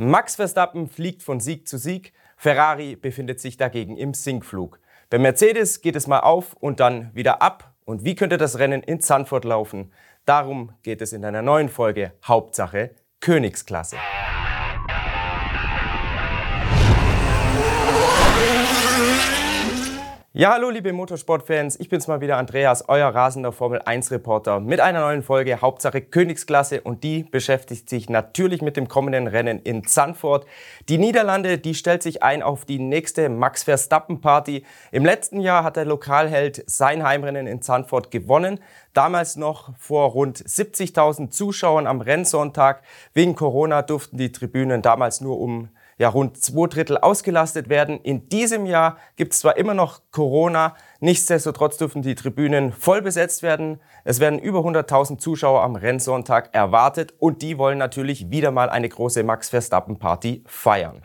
Max Verstappen fliegt von Sieg zu Sieg, Ferrari befindet sich dagegen im Sinkflug. Bei Mercedes geht es mal auf und dann wieder ab. Und wie könnte das Rennen in Zandvoort laufen? Darum geht es in einer neuen Folge Hauptsache Königsklasse. Ja, hallo liebe Motorsportfans, ich bin's mal wieder Andreas, euer rasender Formel 1 Reporter mit einer neuen Folge Hauptsache Königsklasse und die beschäftigt sich natürlich mit dem kommenden Rennen in Zandvoort. Die Niederlande, die stellt sich ein auf die nächste Max Verstappen Party. Im letzten Jahr hat der Lokalheld sein Heimrennen in Zandvoort gewonnen, damals noch vor rund 70.000 Zuschauern am Rennsonntag. Wegen Corona durften die Tribünen damals nur um ja, rund zwei Drittel ausgelastet werden. In diesem Jahr gibt es zwar immer noch Corona, nichtsdestotrotz dürfen die Tribünen voll besetzt werden. Es werden über 100.000 Zuschauer am Rennsonntag erwartet und die wollen natürlich wieder mal eine große Max Verstappen Party feiern.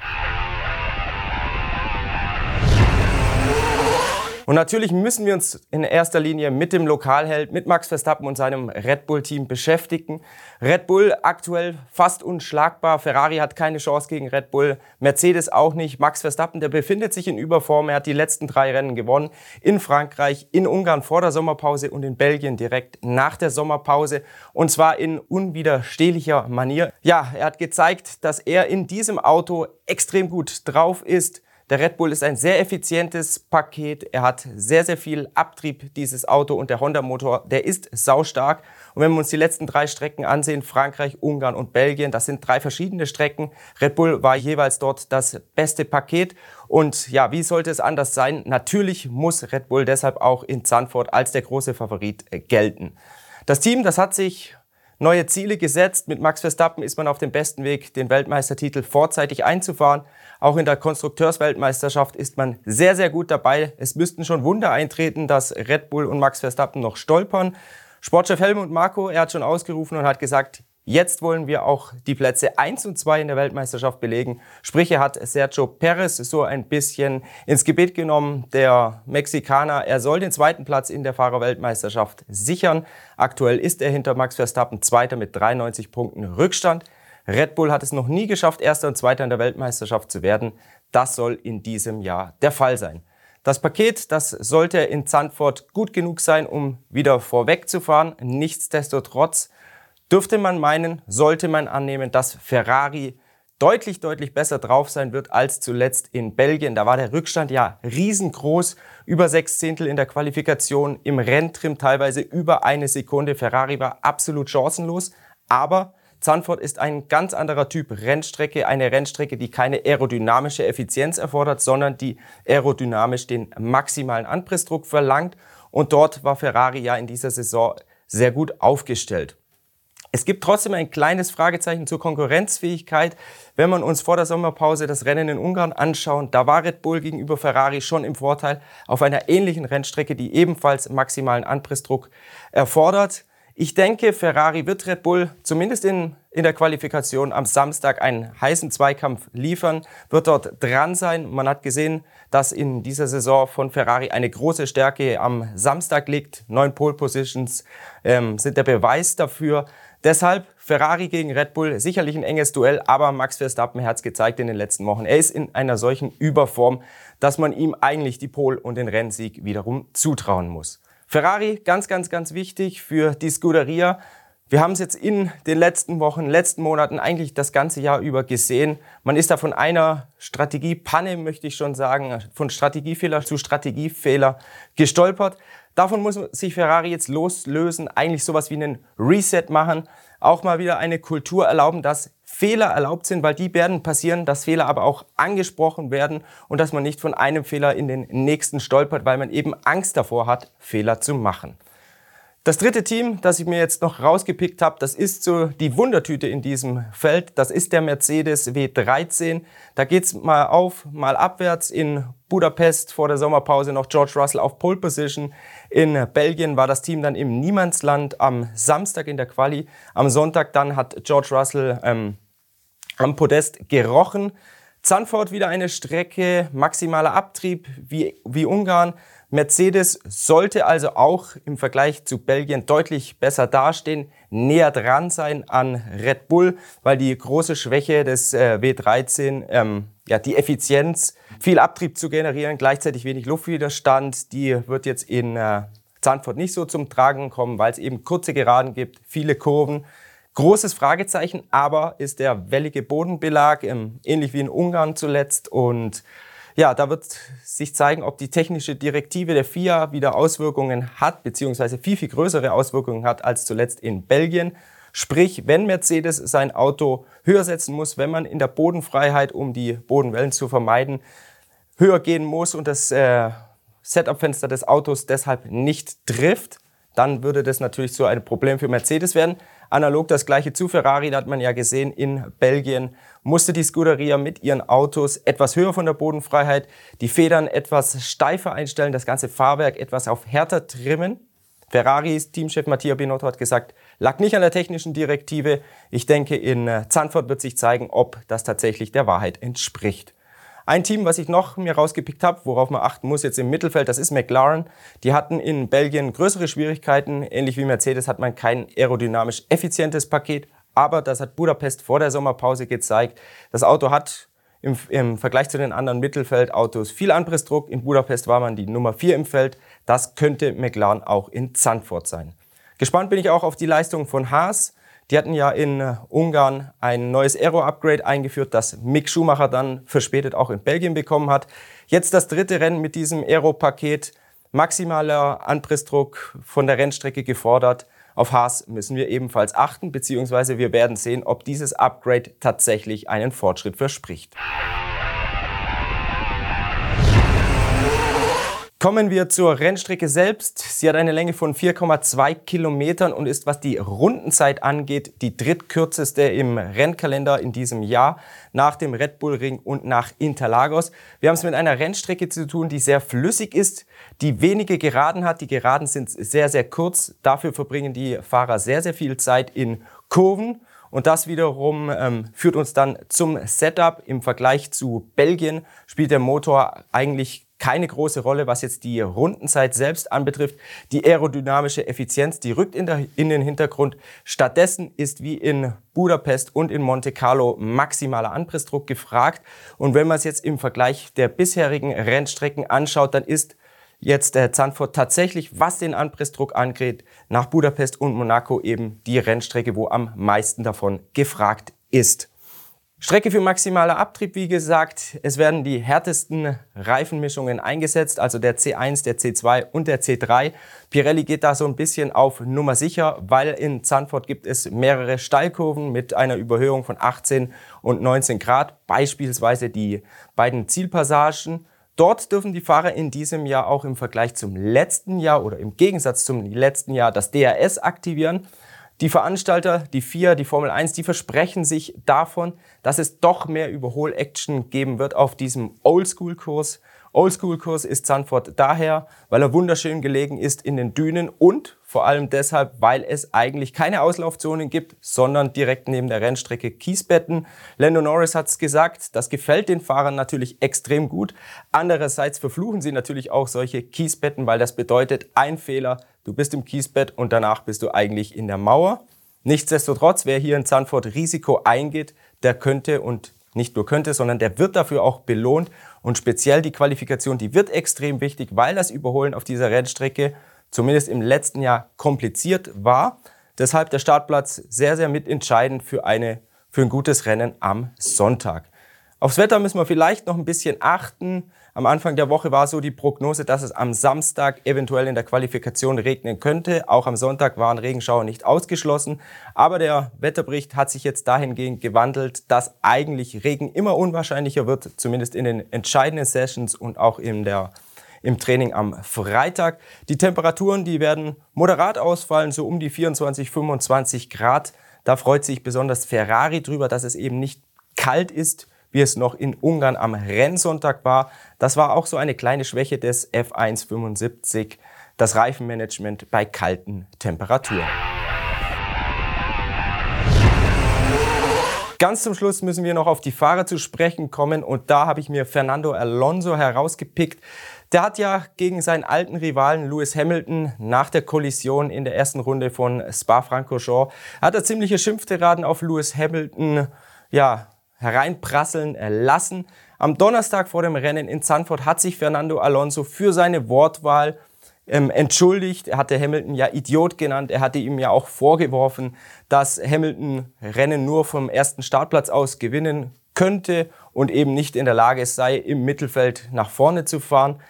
Und natürlich müssen wir uns in erster Linie mit dem Lokalheld, mit Max Verstappen und seinem Red Bull-Team beschäftigen. Red Bull aktuell fast unschlagbar. Ferrari hat keine Chance gegen Red Bull. Mercedes auch nicht. Max Verstappen, der befindet sich in Überform. Er hat die letzten drei Rennen gewonnen. In Frankreich, in Ungarn vor der Sommerpause und in Belgien direkt nach der Sommerpause. Und zwar in unwiderstehlicher Manier. Ja, er hat gezeigt, dass er in diesem Auto extrem gut drauf ist. Der Red Bull ist ein sehr effizientes Paket. Er hat sehr, sehr viel Abtrieb, dieses Auto. Und der Honda-Motor, der ist saustark. Und wenn wir uns die letzten drei Strecken ansehen, Frankreich, Ungarn und Belgien, das sind drei verschiedene Strecken. Red Bull war jeweils dort das beste Paket. Und ja, wie sollte es anders sein? Natürlich muss Red Bull deshalb auch in Zandvoort als der große Favorit gelten. Das Team, das hat sich neue Ziele gesetzt. Mit Max Verstappen ist man auf dem besten Weg, den Weltmeistertitel vorzeitig einzufahren. Auch in der Konstrukteursweltmeisterschaft ist man sehr, sehr gut dabei. Es müssten schon Wunder eintreten, dass Red Bull und Max Verstappen noch stolpern. Sportchef Helmut Marko, er hat schon ausgerufen und hat gesagt, Jetzt wollen wir auch die Plätze 1 und 2 in der Weltmeisterschaft belegen. Sprich, er hat Sergio Perez so ein bisschen ins Gebet genommen. Der Mexikaner, er soll den zweiten Platz in der Fahrerweltmeisterschaft sichern. Aktuell ist er hinter Max Verstappen Zweiter mit 93 Punkten Rückstand. Red Bull hat es noch nie geschafft, Erster und Zweiter in der Weltmeisterschaft zu werden. Das soll in diesem Jahr der Fall sein. Das Paket, das sollte in Zandvoort gut genug sein, um wieder vorwegzufahren. Nichtsdestotrotz dürfte man meinen, sollte man annehmen, dass Ferrari deutlich, deutlich besser drauf sein wird als zuletzt in Belgien. Da war der Rückstand ja riesengroß, über sechs Zehntel in der Qualifikation, im Renntrim teilweise über eine Sekunde. Ferrari war absolut chancenlos, aber Zandvoort ist ein ganz anderer Typ Rennstrecke, eine Rennstrecke, die keine aerodynamische Effizienz erfordert, sondern die aerodynamisch den maximalen Anpressdruck verlangt. Und dort war Ferrari ja in dieser Saison sehr gut aufgestellt. Es gibt trotzdem ein kleines Fragezeichen zur Konkurrenzfähigkeit. Wenn man uns vor der Sommerpause das Rennen in Ungarn anschauen, da war Red Bull gegenüber Ferrari schon im Vorteil auf einer ähnlichen Rennstrecke, die ebenfalls maximalen Anpressdruck erfordert. Ich denke, Ferrari wird Red Bull zumindest in, in der Qualifikation am Samstag einen heißen Zweikampf liefern, wird dort dran sein. Man hat gesehen, dass in dieser Saison von Ferrari eine große Stärke am Samstag liegt. Neun Pole Positions ähm, sind der Beweis dafür. Deshalb Ferrari gegen Red Bull, sicherlich ein enges Duell, aber Max Verstappen hat es gezeigt in den letzten Wochen. Er ist in einer solchen Überform, dass man ihm eigentlich die Pole und den Rennsieg wiederum zutrauen muss. Ferrari, ganz, ganz, ganz wichtig für die Scuderia. Wir haben es jetzt in den letzten Wochen, letzten Monaten, eigentlich das ganze Jahr über gesehen. Man ist da von einer Strategiepanne, möchte ich schon sagen, von Strategiefehler zu Strategiefehler gestolpert. Davon muss sich Ferrari jetzt loslösen, eigentlich sowas wie einen Reset machen, auch mal wieder eine Kultur erlauben, dass Fehler erlaubt sind, weil die werden passieren, dass Fehler aber auch angesprochen werden und dass man nicht von einem Fehler in den nächsten stolpert, weil man eben Angst davor hat, Fehler zu machen. Das dritte Team, das ich mir jetzt noch rausgepickt habe, das ist so die Wundertüte in diesem Feld. Das ist der Mercedes W13. Da geht's mal auf, mal abwärts. In Budapest vor der Sommerpause noch George Russell auf Pole Position. In Belgien war das Team dann im Niemandsland am Samstag in der Quali. Am Sonntag dann hat George Russell ähm, am Podest gerochen. Zandvoort wieder eine Strecke, maximaler Abtrieb wie, wie Ungarn. Mercedes sollte also auch im Vergleich zu Belgien deutlich besser dastehen, näher dran sein an Red Bull, weil die große Schwäche des äh, W13, ähm, ja, die Effizienz, viel Abtrieb zu generieren, gleichzeitig wenig Luftwiderstand, die wird jetzt in äh, Zandvoort nicht so zum Tragen kommen, weil es eben kurze Geraden gibt, viele Kurven. Großes Fragezeichen, aber ist der wellige Bodenbelag, ähm, ähnlich wie in Ungarn zuletzt und ja, da wird sich zeigen, ob die technische Direktive der FIA wieder Auswirkungen hat, beziehungsweise viel, viel größere Auswirkungen hat als zuletzt in Belgien. Sprich, wenn Mercedes sein Auto höher setzen muss, wenn man in der Bodenfreiheit, um die Bodenwellen zu vermeiden, höher gehen muss und das äh, Setup-Fenster des Autos deshalb nicht trifft, dann würde das natürlich so ein Problem für Mercedes werden. Analog das gleiche zu Ferrari, da hat man ja gesehen, in Belgien musste die Scuderia mit ihren Autos etwas höher von der Bodenfreiheit, die Federn etwas steifer einstellen, das ganze Fahrwerk etwas auf härter trimmen. Ferraris Teamchef Mattia Binotto hat gesagt, lag nicht an der technischen Direktive. Ich denke, in Zandvoort wird sich zeigen, ob das tatsächlich der Wahrheit entspricht. Ein Team, was ich noch mir rausgepickt habe, worauf man achten muss jetzt im Mittelfeld, das ist McLaren. Die hatten in Belgien größere Schwierigkeiten. Ähnlich wie Mercedes hat man kein aerodynamisch effizientes Paket. Aber das hat Budapest vor der Sommerpause gezeigt. Das Auto hat im, im Vergleich zu den anderen Mittelfeldautos viel Anpressdruck. In Budapest war man die Nummer 4 im Feld. Das könnte McLaren auch in Zandvoort sein. Gespannt bin ich auch auf die Leistung von Haas. Die hatten ja in äh, Ungarn ein neues Aero-Upgrade eingeführt, das Mick Schumacher dann verspätet auch in Belgien bekommen hat. Jetzt das dritte Rennen mit diesem Aero-Paket. Maximaler Anpressdruck von der Rennstrecke gefordert. Auf Haas müssen wir ebenfalls achten, beziehungsweise wir werden sehen, ob dieses Upgrade tatsächlich einen Fortschritt verspricht. Kommen wir zur Rennstrecke selbst. Sie hat eine Länge von 4,2 Kilometern und ist, was die Rundenzeit angeht, die drittkürzeste im Rennkalender in diesem Jahr nach dem Red Bull Ring und nach Interlagos. Wir haben es mit einer Rennstrecke zu tun, die sehr flüssig ist, die wenige Geraden hat. Die Geraden sind sehr, sehr kurz. Dafür verbringen die Fahrer sehr, sehr viel Zeit in Kurven. Und das wiederum ähm, führt uns dann zum Setup. Im Vergleich zu Belgien spielt der Motor eigentlich keine große Rolle, was jetzt die Rundenzeit selbst anbetrifft. Die aerodynamische Effizienz, die rückt in, der, in den Hintergrund. Stattdessen ist wie in Budapest und in Monte Carlo maximaler Anpressdruck gefragt. Und wenn man es jetzt im Vergleich der bisherigen Rennstrecken anschaut, dann ist jetzt der Zandvoort tatsächlich, was den Anpressdruck angeht, nach Budapest und Monaco eben die Rennstrecke, wo am meisten davon gefragt ist. Strecke für maximaler Abtrieb, wie gesagt. Es werden die härtesten Reifenmischungen eingesetzt, also der C1, der C2 und der C3. Pirelli geht da so ein bisschen auf Nummer sicher, weil in Zandvoort gibt es mehrere Steilkurven mit einer Überhöhung von 18 und 19 Grad, beispielsweise die beiden Zielpassagen. Dort dürfen die Fahrer in diesem Jahr auch im Vergleich zum letzten Jahr oder im Gegensatz zum letzten Jahr das DRS aktivieren. Die Veranstalter, die FIA, die Formel 1, die versprechen sich davon, dass es doch mehr Überhol-Action geben wird auf diesem Oldschool-Kurs. Oldschool-Kurs ist Zandvoort daher, weil er wunderschön gelegen ist in den Dünen und vor allem deshalb, weil es eigentlich keine Auslaufzonen gibt, sondern direkt neben der Rennstrecke Kiesbetten. Lando Norris hat es gesagt, das gefällt den Fahrern natürlich extrem gut. Andererseits verfluchen sie natürlich auch solche Kiesbetten, weil das bedeutet, ein Fehler Du bist im Kiesbett und danach bist du eigentlich in der Mauer. Nichtsdestotrotz, wer hier in Zandvoort Risiko eingeht, der könnte und nicht nur könnte, sondern der wird dafür auch belohnt. Und speziell die Qualifikation, die wird extrem wichtig, weil das Überholen auf dieser Rennstrecke zumindest im letzten Jahr kompliziert war. Deshalb der Startplatz sehr, sehr mitentscheidend für, eine, für ein gutes Rennen am Sonntag. Aufs Wetter müssen wir vielleicht noch ein bisschen achten. Am Anfang der Woche war so die Prognose, dass es am Samstag eventuell in der Qualifikation regnen könnte. Auch am Sonntag waren Regenschauer nicht ausgeschlossen. Aber der Wetterbericht hat sich jetzt dahingehend gewandelt, dass eigentlich Regen immer unwahrscheinlicher wird, zumindest in den entscheidenden Sessions und auch in der im Training am Freitag. Die Temperaturen, die werden moderat ausfallen, so um die 24, 25 Grad. Da freut sich besonders Ferrari drüber, dass es eben nicht kalt ist wie es noch in Ungarn am Rennsonntag war. Das war auch so eine kleine Schwäche des F175, das Reifenmanagement bei kalten Temperaturen. Ganz zum Schluss müssen wir noch auf die Fahrer zu sprechen kommen und da habe ich mir Fernando Alonso herausgepickt. Der hat ja gegen seinen alten Rivalen Lewis Hamilton nach der Kollision in der ersten Runde von Spa-Francorchamps hat er ziemliche Schimpftiraden auf Lewis Hamilton ja, hereinprasseln lassen. Am Donnerstag vor dem Rennen in Zandvoort hat sich Fernando Alonso für seine Wortwahl ähm, entschuldigt. Er hatte Hamilton ja Idiot genannt. Er hatte ihm ja auch vorgeworfen, dass Hamilton Rennen nur vom ersten Startplatz aus gewinnen könnte und eben nicht in der Lage sei, im Mittelfeld nach vorne zu fahren.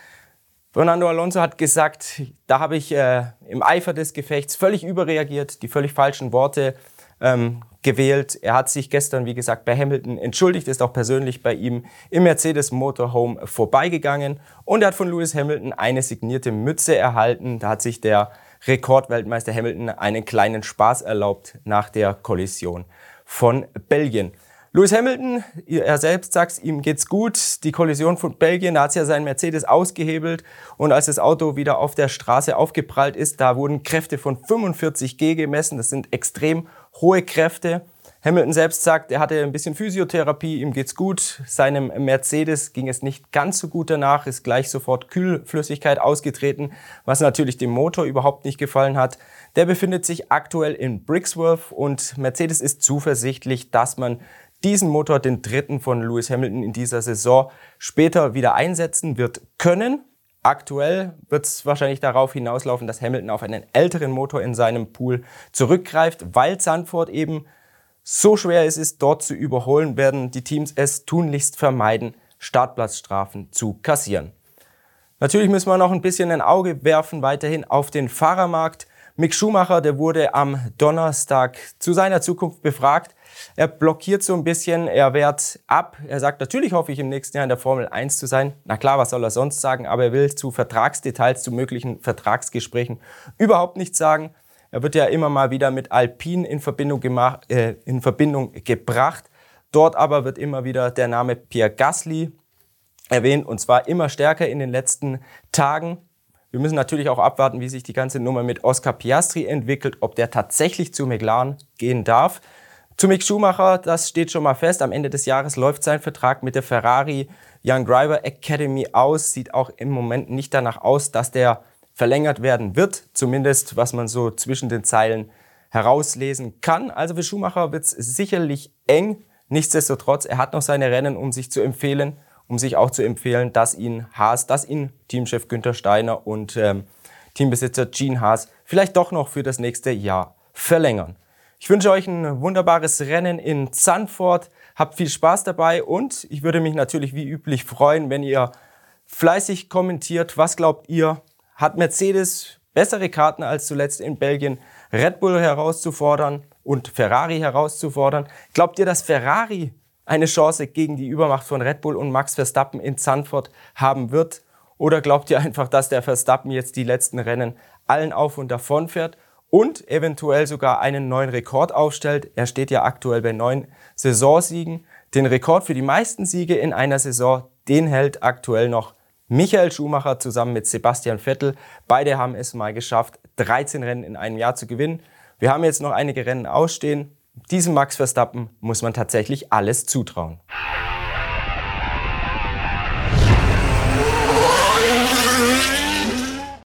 Fernando Alonso hat gesagt, da habe ich äh, im Eifer des Gefechts völlig überreagiert, die völlig falschen Worte ähm, gewählt. Er hat sich gestern, wie gesagt, bei Hamilton entschuldigt, ist auch persönlich bei ihm im Mercedes Motorhome vorbeigegangen und er hat von Lewis Hamilton eine signierte Mütze erhalten. Da hat sich der Rekordweltmeister Hamilton einen kleinen Spaß erlaubt nach der Kollision von Belgien. Lewis Hamilton, er selbst sagt, ihm geht's gut. Die Kollision von Belgien, da hat ja sein Mercedes ausgehebelt und als das Auto wieder auf der Straße aufgeprallt ist, da wurden Kräfte von 45 G gemessen. Das sind extrem hohe Kräfte. Hamilton selbst sagt, er hatte ein bisschen Physiotherapie, ihm geht's gut. Seinem Mercedes ging es nicht ganz so gut danach, ist gleich sofort Kühlflüssigkeit ausgetreten, was natürlich dem Motor überhaupt nicht gefallen hat. Der befindet sich aktuell in Brixworth und Mercedes ist zuversichtlich, dass man diesen Motor, den dritten von Lewis Hamilton in dieser Saison, später wieder einsetzen wird können. Aktuell wird es wahrscheinlich darauf hinauslaufen, dass Hamilton auf einen älteren Motor in seinem Pool zurückgreift, weil Zandvoort eben so schwer es ist, dort zu überholen, werden die Teams es tunlichst vermeiden, Startplatzstrafen zu kassieren. Natürlich müssen wir noch ein bisschen ein Auge werfen weiterhin auf den Fahrermarkt. Mick Schumacher, der wurde am Donnerstag zu seiner Zukunft befragt. Er blockiert so ein bisschen, er wehrt ab. Er sagt, natürlich hoffe ich im nächsten Jahr in der Formel 1 zu sein. Na klar, was soll er sonst sagen? Aber er will zu Vertragsdetails, zu möglichen Vertragsgesprächen überhaupt nichts sagen. Er wird ja immer mal wieder mit Alpine in Verbindung, gemacht, äh, in Verbindung gebracht. Dort aber wird immer wieder der Name Pierre Gasly erwähnt und zwar immer stärker in den letzten Tagen. Wir müssen natürlich auch abwarten, wie sich die ganze Nummer mit Oscar Piastri entwickelt, ob der tatsächlich zu McLaren gehen darf. Zu Mick Schumacher, das steht schon mal fest. Am Ende des Jahres läuft sein Vertrag mit der Ferrari Young Driver Academy aus. Sieht auch im Moment nicht danach aus, dass der verlängert werden wird. Zumindest, was man so zwischen den Zeilen herauslesen kann. Also für Schumacher wird es sicherlich eng. Nichtsdestotrotz, er hat noch seine Rennen, um sich zu empfehlen um sich auch zu empfehlen, dass ihn Haas, dass ihn Teamchef Günther Steiner und ähm, Teambesitzer Gene Haas vielleicht doch noch für das nächste Jahr verlängern. Ich wünsche euch ein wunderbares Rennen in Zandvoort. Habt viel Spaß dabei und ich würde mich natürlich wie üblich freuen, wenn ihr fleißig kommentiert. Was glaubt ihr? Hat Mercedes bessere Karten als zuletzt in Belgien, Red Bull herauszufordern und Ferrari herauszufordern? Glaubt ihr, dass Ferrari eine Chance gegen die Übermacht von Red Bull und Max Verstappen in Zandvoort haben wird? Oder glaubt ihr einfach, dass der Verstappen jetzt die letzten Rennen allen auf und davon fährt und eventuell sogar einen neuen Rekord aufstellt? Er steht ja aktuell bei neun Saisonsiegen. Den Rekord für die meisten Siege in einer Saison, den hält aktuell noch Michael Schumacher zusammen mit Sebastian Vettel. Beide haben es mal geschafft, 13 Rennen in einem Jahr zu gewinnen. Wir haben jetzt noch einige Rennen ausstehen. Diesem Max Verstappen muss man tatsächlich alles zutrauen.